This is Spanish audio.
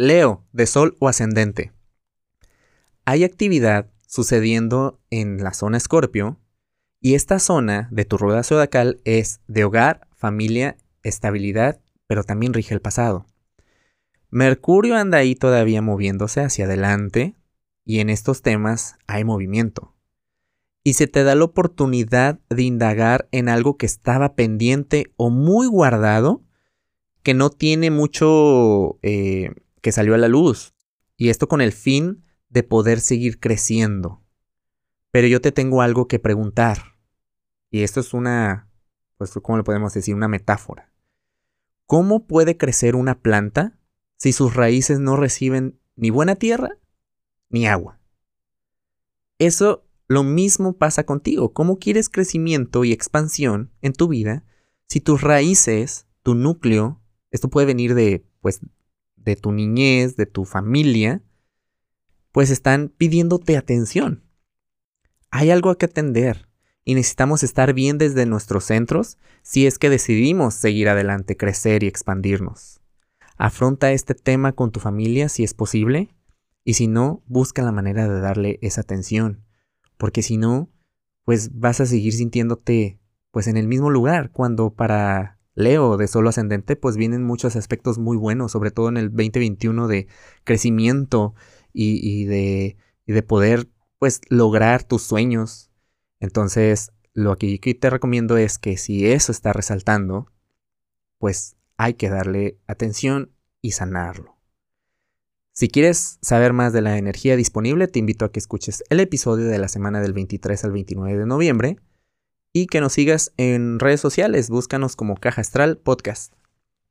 Leo, de Sol o Ascendente. Hay actividad sucediendo en la zona Escorpio y esta zona de tu rueda zodiacal es de hogar, familia, estabilidad, pero también rige el pasado. Mercurio anda ahí todavía moviéndose hacia adelante y en estos temas hay movimiento. Y se te da la oportunidad de indagar en algo que estaba pendiente o muy guardado, que no tiene mucho eh, que salió a la luz. Y esto con el fin de poder seguir creciendo. Pero yo te tengo algo que preguntar. Y esto es una, pues, ¿cómo le podemos decir? Una metáfora. ¿Cómo puede crecer una planta si sus raíces no reciben ni buena tierra ni agua? Eso lo mismo pasa contigo. ¿Cómo quieres crecimiento y expansión en tu vida si tus raíces, tu núcleo, esto puede venir de, pues, de tu niñez, de tu familia, pues están pidiéndote atención. Hay algo que atender y necesitamos estar bien desde nuestros centros si es que decidimos seguir adelante, crecer y expandirnos. Afronta este tema con tu familia si es posible y si no, busca la manera de darle esa atención, porque si no, pues vas a seguir sintiéndote pues en el mismo lugar cuando para Leo de solo ascendente pues vienen muchos aspectos muy buenos, sobre todo en el 2021 de crecimiento y, de, y de poder pues lograr tus sueños. Entonces, lo que te recomiendo es que si eso está resaltando, pues hay que darle atención y sanarlo. Si quieres saber más de la energía disponible, te invito a que escuches el episodio de la semana del 23 al 29 de noviembre y que nos sigas en redes sociales. Búscanos como Caja Astral Podcast.